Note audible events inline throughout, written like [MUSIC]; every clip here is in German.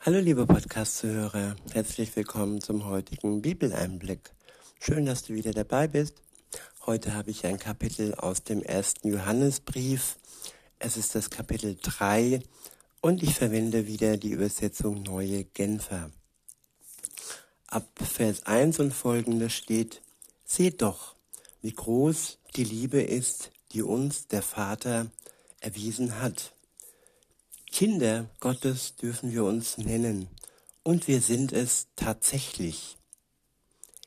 Hallo liebe Podcast-Zuhörer, herzlich willkommen zum heutigen Bibeleinblick. Schön, dass du wieder dabei bist. Heute habe ich ein Kapitel aus dem ersten Johannesbrief. Es ist das Kapitel 3 und ich verwende wieder die Übersetzung Neue Genfer. Ab Vers 1 und folgende steht, Seht doch, wie groß die Liebe ist, die uns der Vater erwiesen hat Kinder Gottes dürfen wir uns nennen und wir sind es tatsächlich.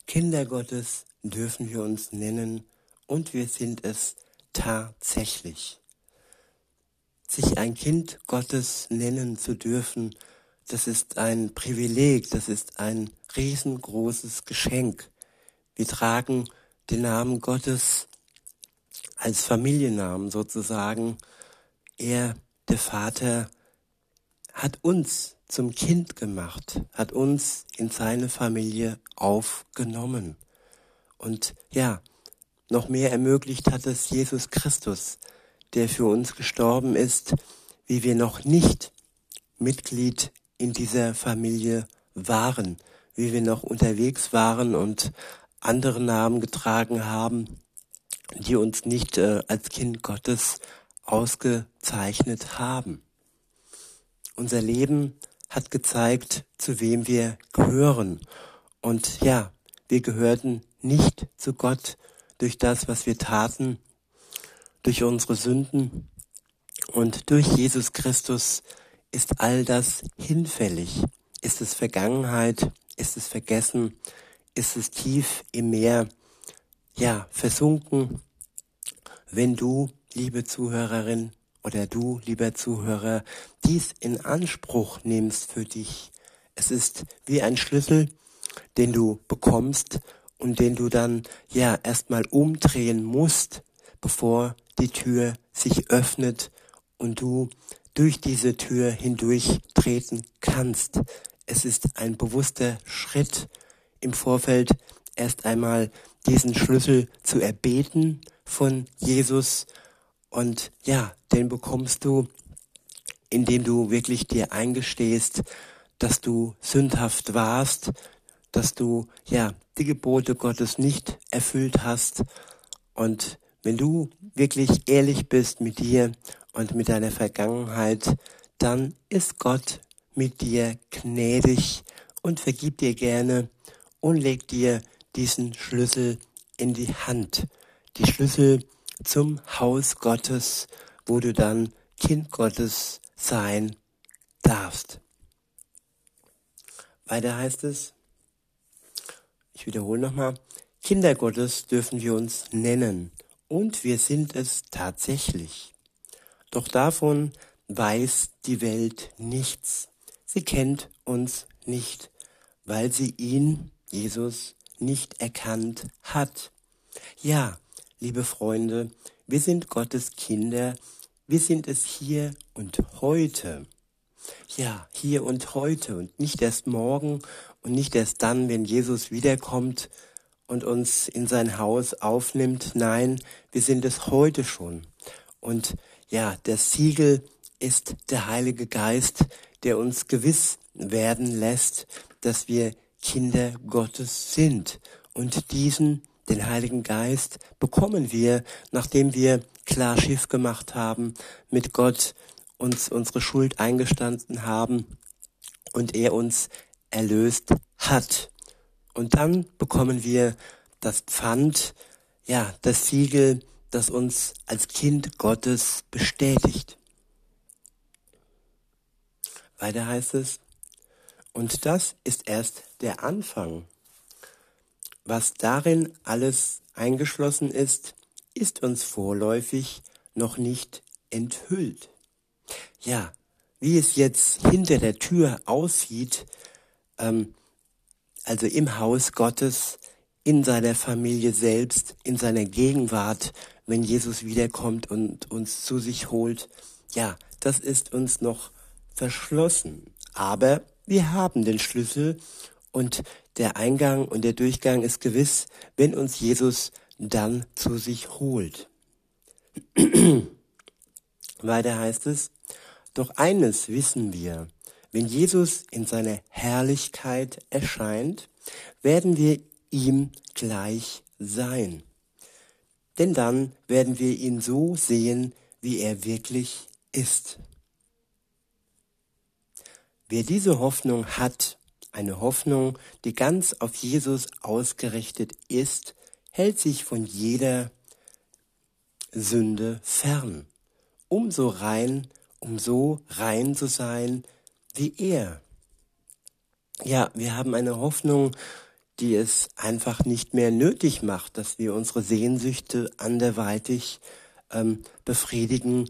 Kinder Gottes dürfen wir uns nennen und wir sind es tatsächlich. Sich ein Kind Gottes nennen zu dürfen, das ist ein Privileg, das ist ein riesengroßes Geschenk. Wir tragen den Namen Gottes als Familiennamen sozusagen. Er, der Vater, hat uns zum Kind gemacht, hat uns in seine Familie aufgenommen. Und ja, noch mehr ermöglicht hat es Jesus Christus, der für uns gestorben ist, wie wir noch nicht Mitglied in dieser Familie waren, wie wir noch unterwegs waren und andere Namen getragen haben, die uns nicht äh, als Kind Gottes ausgezeichnet haben. Unser Leben hat gezeigt, zu wem wir gehören. Und ja, wir gehörten nicht zu Gott durch das, was wir taten, durch unsere Sünden. Und durch Jesus Christus ist all das hinfällig. Ist es Vergangenheit? Ist es vergessen? Ist es tief im Meer? Ja, versunken. Wenn du, liebe Zuhörerin, oder du, lieber Zuhörer, dies in Anspruch nimmst für dich. Es ist wie ein Schlüssel, den du bekommst und den du dann ja erstmal umdrehen musst, bevor die Tür sich öffnet und du durch diese Tür hindurch treten kannst. Es ist ein bewusster Schritt im Vorfeld erst einmal diesen Schlüssel zu erbeten von Jesus und ja, den bekommst du, indem du wirklich dir eingestehst, dass du sündhaft warst, dass du ja die Gebote Gottes nicht erfüllt hast. Und wenn du wirklich ehrlich bist mit dir und mit deiner Vergangenheit, dann ist Gott mit dir gnädig und vergibt dir gerne und legt dir diesen Schlüssel in die Hand. Die Schlüssel zum Haus Gottes, wo du dann Kind Gottes sein darfst. Weiter heißt es, ich wiederhole nochmal, Kinder Gottes dürfen wir uns nennen und wir sind es tatsächlich. Doch davon weiß die Welt nichts. Sie kennt uns nicht, weil sie ihn, Jesus, nicht erkannt hat. Ja, liebe Freunde, wir sind Gottes Kinder, wir sind es hier und heute. Ja, hier und heute und nicht erst morgen und nicht erst dann, wenn Jesus wiederkommt und uns in sein Haus aufnimmt. Nein, wir sind es heute schon. Und ja, das Siegel ist der Heilige Geist, der uns gewiss werden lässt, dass wir Kinder Gottes sind und diesen den Heiligen Geist bekommen wir, nachdem wir klar Schiff gemacht haben, mit Gott uns unsere Schuld eingestanden haben und er uns erlöst hat. Und dann bekommen wir das Pfand, ja, das Siegel, das uns als Kind Gottes bestätigt. Weiter heißt es, und das ist erst der Anfang was darin alles eingeschlossen ist, ist uns vorläufig noch nicht enthüllt. Ja, wie es jetzt hinter der Tür aussieht, ähm, also im Haus Gottes, in seiner Familie selbst, in seiner Gegenwart, wenn Jesus wiederkommt und uns zu sich holt, ja, das ist uns noch verschlossen. Aber wir haben den Schlüssel und der Eingang und der Durchgang ist gewiss, wenn uns Jesus dann zu sich holt. [CLEARS THROAT] Weiter heißt es, doch eines wissen wir, wenn Jesus in seiner Herrlichkeit erscheint, werden wir ihm gleich sein. Denn dann werden wir ihn so sehen, wie er wirklich ist. Wer diese Hoffnung hat, eine Hoffnung, die ganz auf Jesus ausgerichtet ist, hält sich von jeder Sünde fern, um so rein, um so rein zu sein wie er. Ja, wir haben eine Hoffnung, die es einfach nicht mehr nötig macht, dass wir unsere Sehnsüchte anderweitig ähm, befriedigen,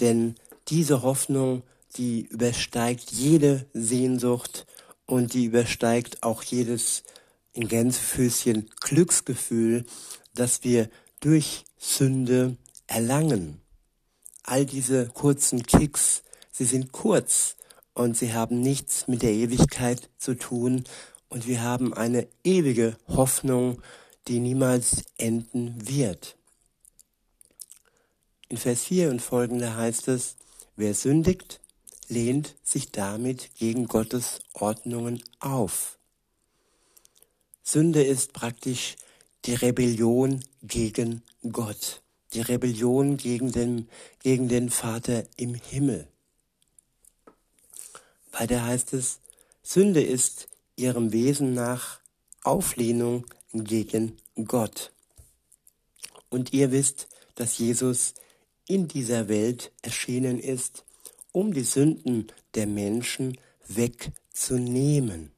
denn diese Hoffnung, die übersteigt jede Sehnsucht und die übersteigt auch jedes in Gänsefüßchen Glücksgefühl, das wir durch Sünde erlangen. All diese kurzen Kicks, sie sind kurz und sie haben nichts mit der Ewigkeit zu tun und wir haben eine ewige Hoffnung, die niemals enden wird. In Vers 4 und folgende heißt es, wer sündigt, lehnt sich damit gegen Gottes Ordnungen auf. Sünde ist praktisch die Rebellion gegen Gott, die Rebellion gegen den, gegen den Vater im Himmel. Weiter heißt es, Sünde ist ihrem Wesen nach Auflehnung gegen Gott. Und ihr wisst, dass Jesus in dieser Welt erschienen ist, um die Sünden der Menschen wegzunehmen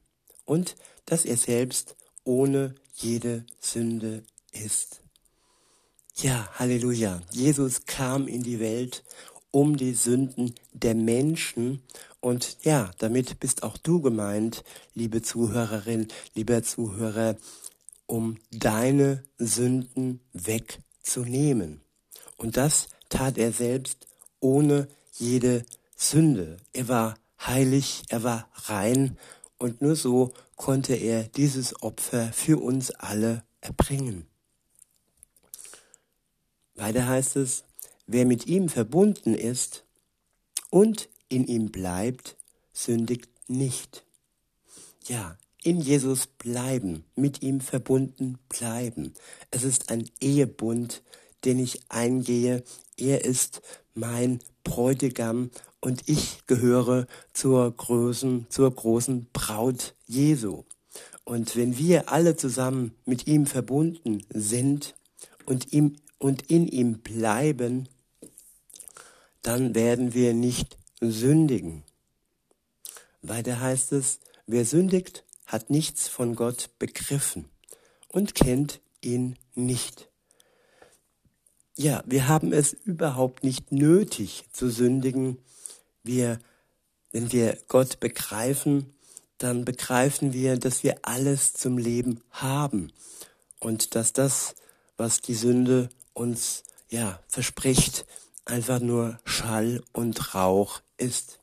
und dass er selbst ohne jede Sünde ist. Ja, Halleluja. Jesus kam in die Welt, um die Sünden der Menschen und ja, damit bist auch du gemeint, liebe Zuhörerin, lieber Zuhörer, um deine Sünden wegzunehmen. Und das tat er selbst ohne jede Sünde. Er war heilig, er war rein und nur so konnte er dieses Opfer für uns alle erbringen. Weiter heißt es, wer mit ihm verbunden ist und in ihm bleibt, sündigt nicht. Ja, in Jesus bleiben, mit ihm verbunden bleiben. Es ist ein Ehebund, den ich eingehe. Er ist mein Bräutigam und ich gehöre zur großen, zur großen Braut Jesu. Und wenn wir alle zusammen mit ihm verbunden sind und ihm und in ihm bleiben, dann werden wir nicht sündigen. Weiter heißt es, wer sündigt, hat nichts von Gott begriffen und kennt ihn nicht. Ja, wir haben es überhaupt nicht nötig zu sündigen, wir, wenn wir Gott begreifen, dann begreifen wir, dass wir alles zum Leben haben und dass das, was die Sünde uns ja verspricht, einfach nur Schall und Rauch ist.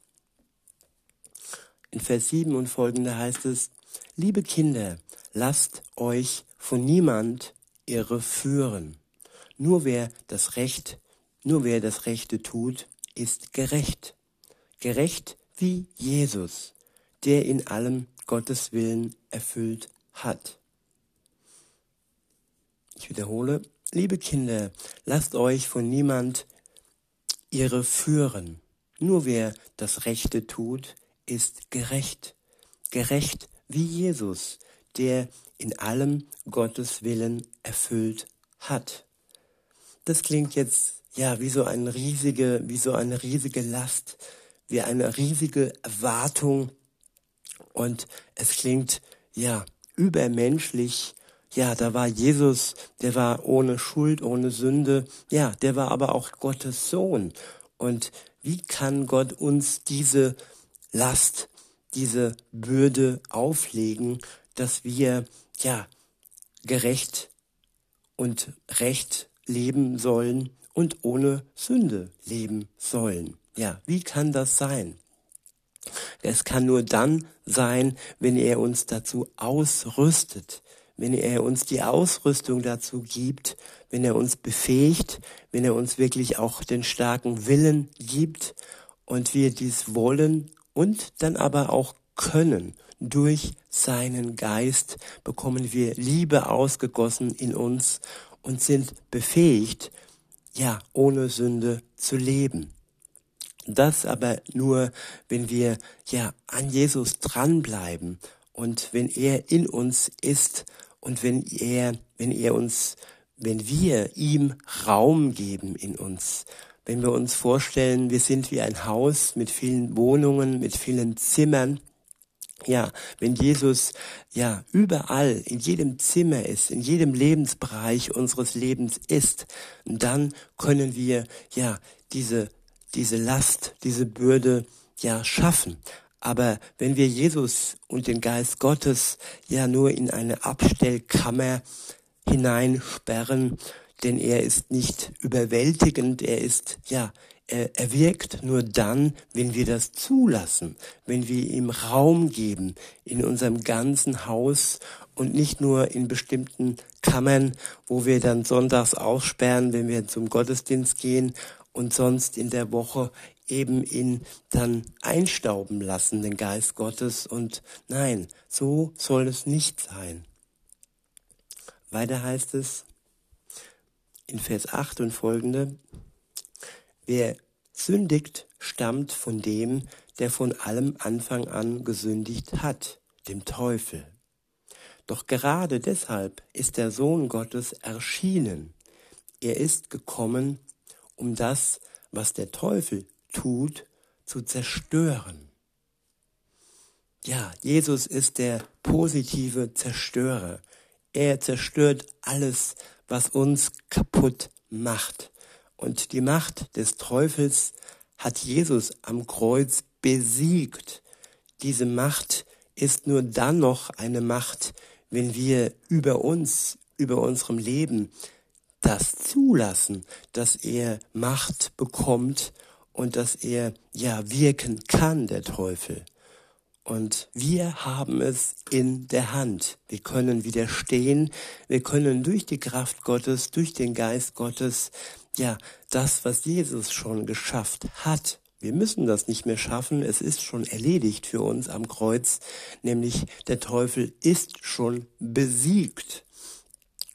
In Vers 7 und folgende heißt es, liebe Kinder, lasst euch von niemand irre führen. Nur wer das Recht, nur wer das Rechte tut, ist gerecht gerecht wie Jesus, der in allem Gottes Willen erfüllt hat. Ich wiederhole, liebe Kinder, lasst euch von niemand irre führen. Nur wer das Rechte tut, ist gerecht. Gerecht wie Jesus, der in allem Gottes Willen erfüllt hat. Das klingt jetzt ja wie so eine riesige, wie so eine riesige Last, wie eine riesige Erwartung und es klingt ja übermenschlich. Ja, da war Jesus, der war ohne Schuld, ohne Sünde. Ja, der war aber auch Gottes Sohn. Und wie kann Gott uns diese Last, diese Bürde auflegen, dass wir ja gerecht und recht leben sollen und ohne Sünde leben sollen? Ja, wie kann das sein? Es kann nur dann sein, wenn er uns dazu ausrüstet, wenn er uns die Ausrüstung dazu gibt, wenn er uns befähigt, wenn er uns wirklich auch den starken Willen gibt und wir dies wollen und dann aber auch können. Durch seinen Geist bekommen wir Liebe ausgegossen in uns und sind befähigt, ja, ohne Sünde zu leben. Das aber nur, wenn wir ja an Jesus dranbleiben und wenn er in uns ist und wenn er, wenn er uns, wenn wir ihm Raum geben in uns. Wenn wir uns vorstellen, wir sind wie ein Haus mit vielen Wohnungen, mit vielen Zimmern, ja, wenn Jesus ja überall in jedem Zimmer ist, in jedem Lebensbereich unseres Lebens ist, dann können wir ja diese diese Last, diese Bürde ja schaffen. Aber wenn wir Jesus und den Geist Gottes ja nur in eine Abstellkammer hineinsperren, denn er ist nicht überwältigend, er ist ja er, er wirkt nur dann, wenn wir das zulassen, wenn wir ihm Raum geben in unserem ganzen Haus und nicht nur in bestimmten Kammern, wo wir dann sonntags aussperren, wenn wir zum Gottesdienst gehen und sonst in der Woche eben ihn dann einstauben lassen, den Geist Gottes. Und nein, so soll es nicht sein. Weiter heißt es in Vers 8 und folgende, wer sündigt, stammt von dem, der von allem Anfang an gesündigt hat, dem Teufel. Doch gerade deshalb ist der Sohn Gottes erschienen. Er ist gekommen, um das, was der Teufel tut, zu zerstören. Ja, Jesus ist der positive Zerstörer. Er zerstört alles, was uns kaputt macht. Und die Macht des Teufels hat Jesus am Kreuz besiegt. Diese Macht ist nur dann noch eine Macht, wenn wir über uns, über unserem Leben das zulassen, dass er Macht bekommt und dass er ja wirken kann, der Teufel. Und wir haben es in der Hand. Wir können widerstehen. Wir können durch die Kraft Gottes, durch den Geist Gottes, ja, das, was Jesus schon geschafft hat. Wir müssen das nicht mehr schaffen. Es ist schon erledigt für uns am Kreuz. Nämlich der Teufel ist schon besiegt.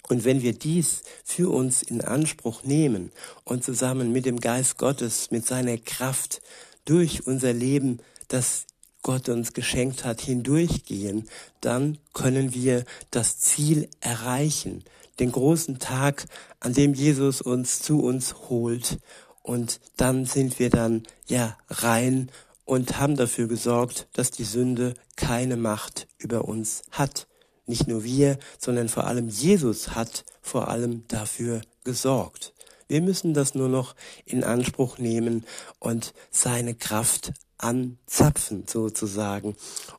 Und wenn wir dies für uns in Anspruch nehmen und zusammen mit dem Geist Gottes, mit seiner Kraft durch unser Leben, das Gott uns geschenkt hat, hindurchgehen, dann können wir das Ziel erreichen, den großen Tag, an dem Jesus uns zu uns holt. Und dann sind wir dann ja rein und haben dafür gesorgt, dass die Sünde keine Macht über uns hat. Nicht nur wir, sondern vor allem Jesus hat vor allem dafür gesorgt. Wir müssen das nur noch in Anspruch nehmen und seine Kraft anzapfen sozusagen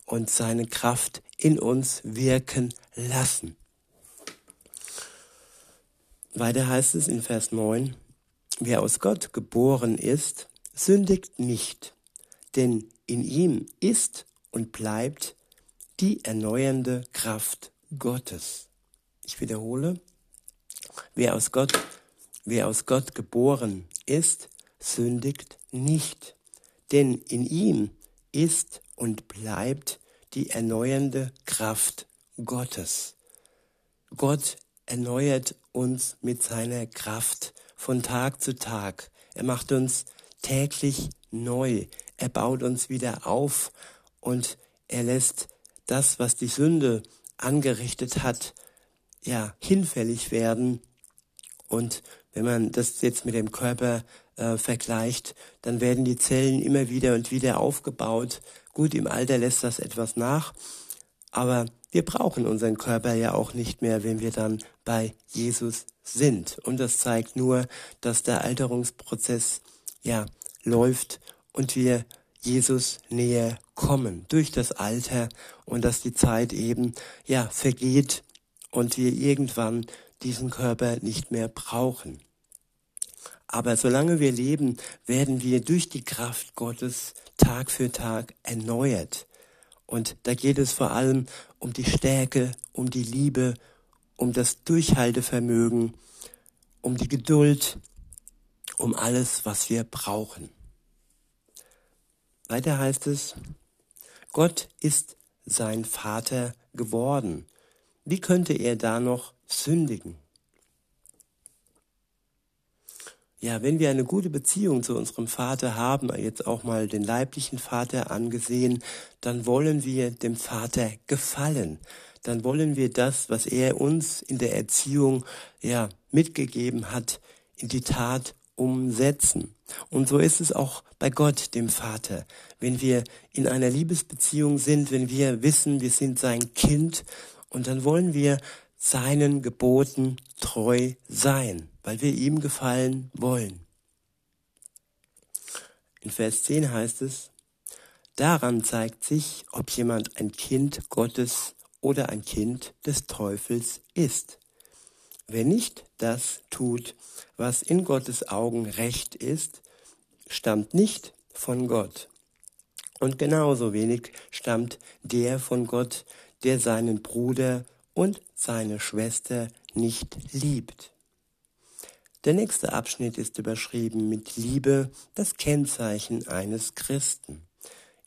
und seine Kraft in uns wirken lassen. Weiter heißt es in Vers 9, wer aus Gott geboren ist, sündigt nicht, denn in ihm ist und bleibt die erneuernde Kraft Gottes. Ich wiederhole, wer aus Gott, wer aus Gott geboren ist, sündigt nicht, denn in ihm ist und bleibt die erneuernde Kraft Gottes. Gott erneuert uns mit seiner Kraft von Tag zu Tag. Er macht uns täglich neu. Er baut uns wieder auf und er lässt das, was die Sünde angerichtet hat, ja, hinfällig werden. Und wenn man das jetzt mit dem Körper äh, vergleicht, dann werden die Zellen immer wieder und wieder aufgebaut. Gut, im Alter lässt das etwas nach, aber wir brauchen unseren Körper ja auch nicht mehr, wenn wir dann bei Jesus sind. Und das zeigt nur, dass der Alterungsprozess ja läuft und wir Jesus näher kommen durch das Alter und dass die Zeit eben ja vergeht und wir irgendwann diesen Körper nicht mehr brauchen. Aber solange wir leben, werden wir durch die Kraft Gottes Tag für Tag erneuert. Und da geht es vor allem um die Stärke, um die Liebe, um das Durchhaltevermögen, um die Geduld, um alles, was wir brauchen. Weiter heißt es, Gott ist sein Vater geworden. Wie könnte er da noch sündigen? Ja, wenn wir eine gute Beziehung zu unserem Vater haben, jetzt auch mal den leiblichen Vater angesehen, dann wollen wir dem Vater gefallen. Dann wollen wir das, was er uns in der Erziehung ja mitgegeben hat, in die Tat umsetzen. Und so ist es auch bei Gott, dem Vater. Wenn wir in einer Liebesbeziehung sind, wenn wir wissen, wir sind sein Kind, und dann wollen wir seinen Geboten treu sein, weil wir ihm gefallen wollen. In Vers 10 heißt es, daran zeigt sich, ob jemand ein Kind Gottes oder ein Kind des Teufels ist. Wer nicht das tut, was in Gottes Augen recht ist, stammt nicht von Gott. Und genauso wenig stammt der von Gott, der seinen Bruder und seine Schwester nicht liebt. Der nächste Abschnitt ist überschrieben mit Liebe, das Kennzeichen eines Christen.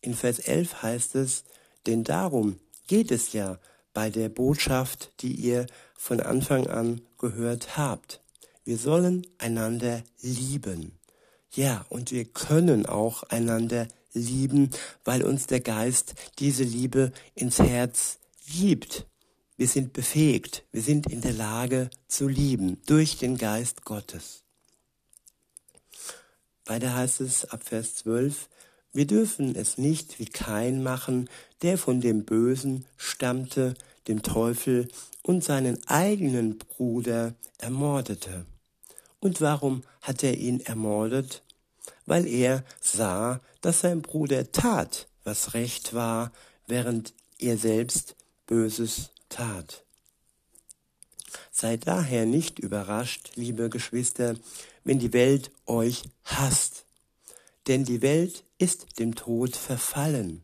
In Vers 11 heißt es, denn darum geht es ja bei der Botschaft, die ihr von Anfang an gehört habt. Wir sollen einander lieben. Ja, und wir können auch einander lieben, weil uns der Geist diese Liebe ins Herz gibt. Wir sind befähigt, wir sind in der Lage zu lieben durch den Geist Gottes. Weiter heißt es ab Vers 12, wir dürfen es nicht wie Kain machen, der von dem Bösen stammte, dem Teufel und seinen eigenen Bruder ermordete. Und warum hat er ihn ermordet? Weil er sah, dass sein Bruder tat, was recht war, während er selbst Böses tat. Seid daher nicht überrascht, liebe Geschwister, wenn die Welt euch hasst. Denn die Welt ist dem Tod verfallen.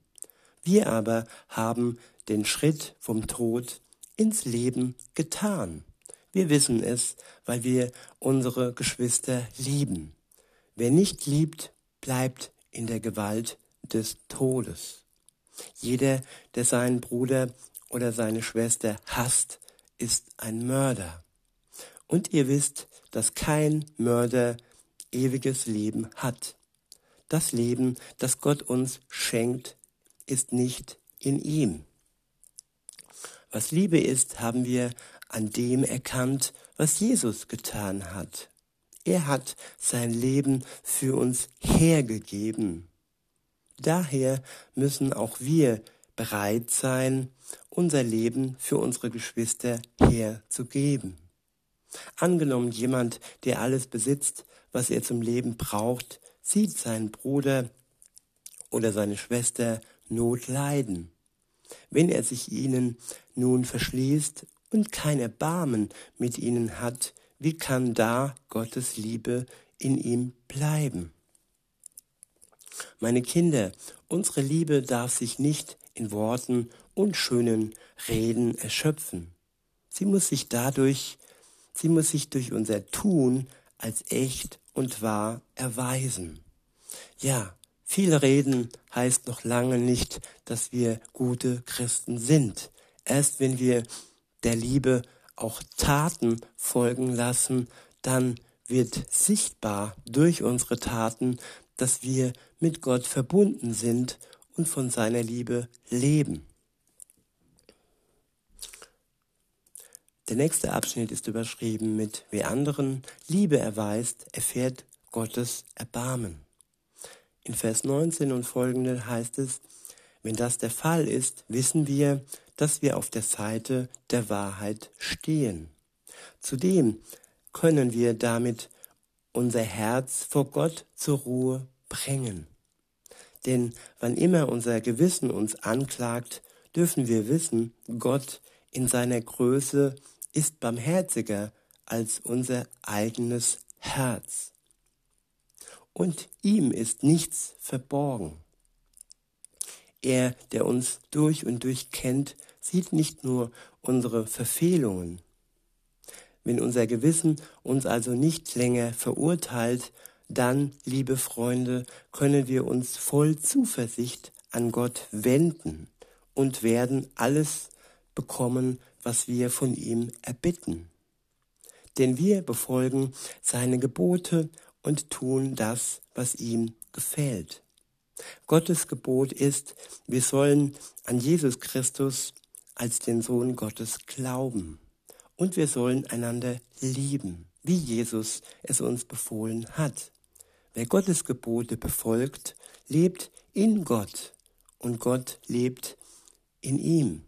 Wir aber haben den Schritt vom Tod ins Leben getan. Wir wissen es, weil wir unsere Geschwister lieben. Wer nicht liebt, bleibt in der Gewalt des Todes. Jeder, der seinen Bruder oder seine Schwester hasst, ist ein Mörder. Und ihr wisst, dass kein Mörder ewiges Leben hat. Das Leben, das Gott uns schenkt, ist nicht in ihm. Was Liebe ist, haben wir an dem erkannt, was Jesus getan hat. Er hat sein Leben für uns hergegeben. Daher müssen auch wir bereit sein, unser Leben für unsere Geschwister herzugeben. Angenommen jemand, der alles besitzt, was er zum Leben braucht, sieht seinen Bruder oder seine Schwester Not leiden. Wenn er sich ihnen nun verschließt und kein Erbarmen mit ihnen hat, wie kann da Gottes Liebe in ihm bleiben? Meine Kinder, unsere Liebe darf sich nicht in Worten und schönen Reden erschöpfen. Sie muss sich dadurch, sie muss sich durch unser Tun als echt und wahr erweisen. Ja, viel reden heißt noch lange nicht, dass wir gute Christen sind. Erst wenn wir der Liebe auch Taten folgen lassen, dann wird sichtbar durch unsere Taten, dass wir mit Gott verbunden sind und von seiner Liebe leben. Der nächste Abschnitt ist überschrieben mit Wer anderen Liebe erweist, erfährt Gottes Erbarmen. In Vers 19 und folgende heißt es, wenn das der Fall ist, wissen wir, dass wir auf der Seite der Wahrheit stehen. Zudem können wir damit unser Herz vor Gott zur Ruhe bringen. Denn wann immer unser Gewissen uns anklagt, dürfen wir wissen, Gott in seiner Größe ist barmherziger als unser eigenes Herz. Und ihm ist nichts verborgen. Er, der uns durch und durch kennt, sieht nicht nur unsere Verfehlungen. Wenn unser Gewissen uns also nicht länger verurteilt, dann, liebe Freunde, können wir uns voll Zuversicht an Gott wenden und werden alles bekommen, was wir von ihm erbitten. Denn wir befolgen seine Gebote und tun das, was ihm gefällt. Gottes Gebot ist, wir sollen an Jesus Christus als den Sohn Gottes glauben und wir sollen einander lieben, wie Jesus es uns befohlen hat. Wer Gottes Gebote befolgt, lebt in Gott und Gott lebt in ihm.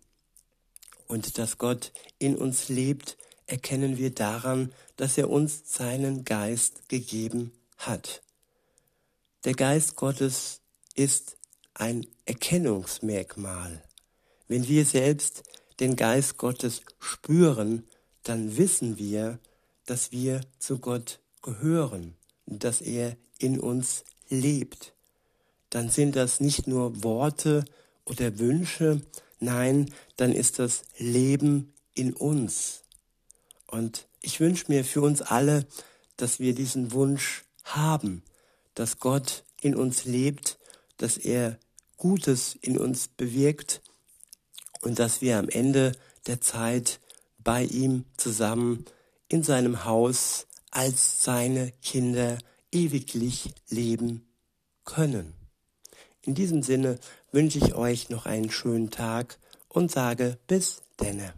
Und dass Gott in uns lebt, erkennen wir daran, dass er uns seinen Geist gegeben hat. Der Geist Gottes ist ein Erkennungsmerkmal. Wenn wir selbst den Geist Gottes spüren, dann wissen wir, dass wir zu Gott gehören, dass er in uns lebt. Dann sind das nicht nur Worte oder Wünsche, nein, dann ist das Leben in uns. Und ich wünsche mir für uns alle, dass wir diesen Wunsch haben, dass Gott in uns lebt, dass er Gutes in uns bewirkt und dass wir am Ende der Zeit bei ihm zusammen in seinem Haus als seine Kinder ewiglich leben können. In diesem Sinne wünsche ich euch noch einen schönen Tag und sage bis denne.